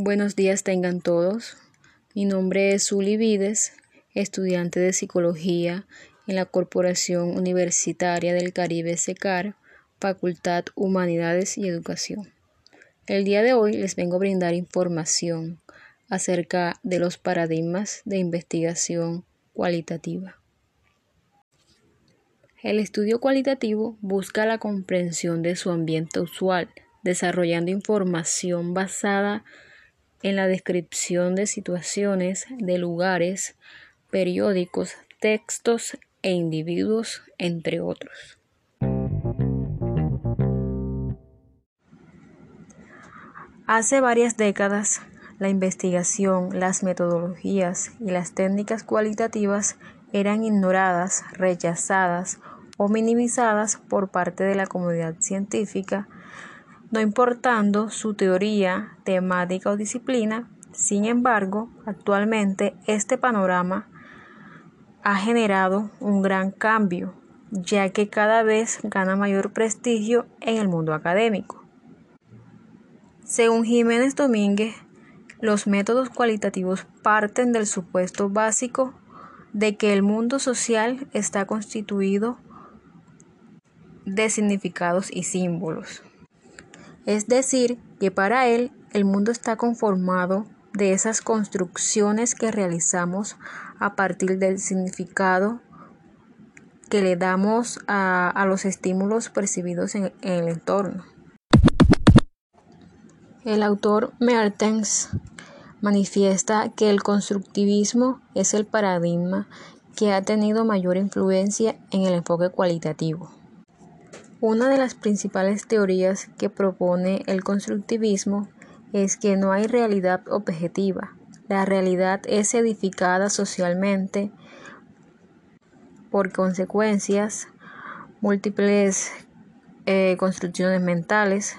Buenos días tengan todos. Mi nombre es Zuli Vides, estudiante de Psicología en la Corporación Universitaria del Caribe SECAR, Facultad Humanidades y Educación. El día de hoy les vengo a brindar información acerca de los paradigmas de investigación cualitativa. El estudio cualitativo busca la comprensión de su ambiente usual, desarrollando información basada en la descripción de situaciones, de lugares, periódicos, textos e individuos, entre otros. Hace varias décadas, la investigación, las metodologías y las técnicas cualitativas eran ignoradas, rechazadas o minimizadas por parte de la comunidad científica no importando su teoría, temática o disciplina. Sin embargo, actualmente este panorama ha generado un gran cambio, ya que cada vez gana mayor prestigio en el mundo académico. Según Jiménez Domínguez, los métodos cualitativos parten del supuesto básico de que el mundo social está constituido de significados y símbolos. Es decir, que para él el mundo está conformado de esas construcciones que realizamos a partir del significado que le damos a, los estímulos percibidos en, el entorno. El autor Mertens manifiesta que el constructivismo es el paradigma que ha tenido mayor influencia en el enfoque cualitativo. Una de las principales teorías que propone el constructivismo es que no hay realidad objetiva. La realidad es edificada socialmente por consecuencias, múltiples eh, construcciones mentales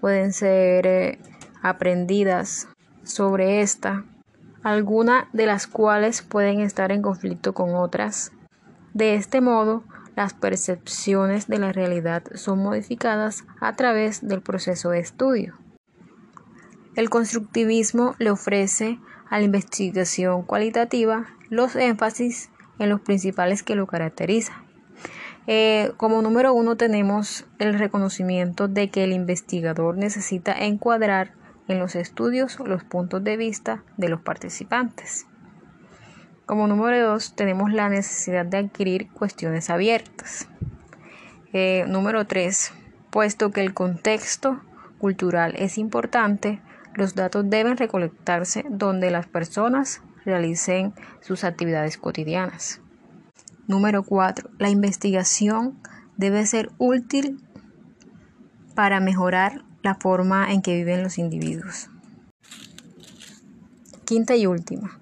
pueden ser eh, aprendidas sobre esta, algunas de las cuales pueden estar en conflicto con otras. De este modo, las percepciones de la realidad son modificadas a través del proceso de estudio. El constructivismo le ofrece a la investigación cualitativa los énfasis en los principales que lo caracterizan. Eh, como número uno tenemos el reconocimiento de que el investigador necesita encuadrar en los estudios los puntos de vista de los participantes. Como número dos, tenemos la necesidad de adquirir cuestiones abiertas. Eh, número tres, puesto que el contexto cultural es importante, los datos deben recolectarse donde las personas realicen sus actividades cotidianas. Número cuatro, la investigación debe ser útil para mejorar la forma en que viven los individuos. Quinta y última,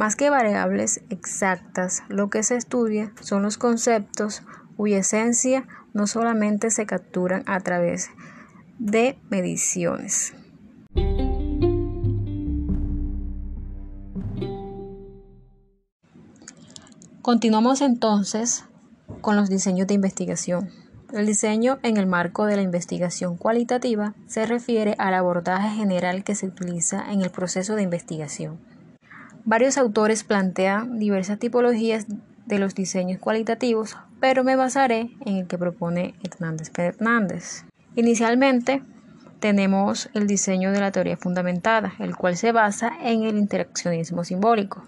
más que variables exactas, lo que se estudia son los conceptos cuya esencia no solamente se capturan a través de mediciones. Continuamos entonces con los diseños de investigación. El diseño en el marco de la investigación cualitativa se refiere al abordaje general que se utiliza en el proceso de investigación. Varios autores plantean diversas tipologías de los diseños cualitativos, pero me basaré en el que propone Hernández Fernández. Inicialmente, tenemos el diseño de la teoría fundamentada, el cual se basa en el interaccionismo simbólico.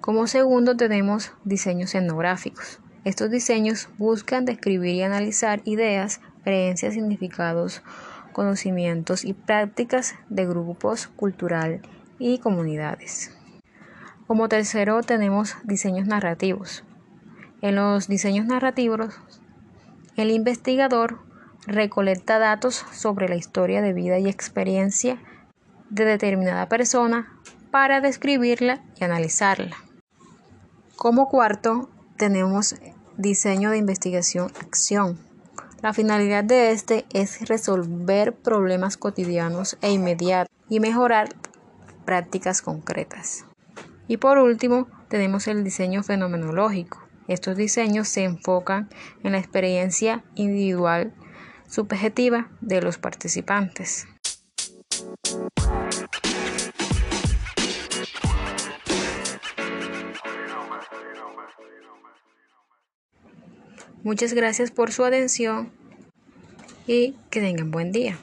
Como segundo tenemos diseños etnográficos. Estos diseños buscan describir y analizar ideas, creencias, significados, conocimientos y prácticas de grupos cultural y comunidades. Como tercero tenemos diseños narrativos. En los diseños narrativos, el investigador recolecta datos sobre la historia de vida y experiencia de determinada persona para describirla y analizarla. Como cuarto, tenemos diseño de investigación-acción. La finalidad de este es resolver problemas cotidianos e inmediatos y mejorar prácticas concretas. Y por último, tenemos el diseño fenomenológico. Estos diseños se enfocan en la experiencia individual subjetiva de los participantes. Muchas gracias por su atención y que tengan buen día.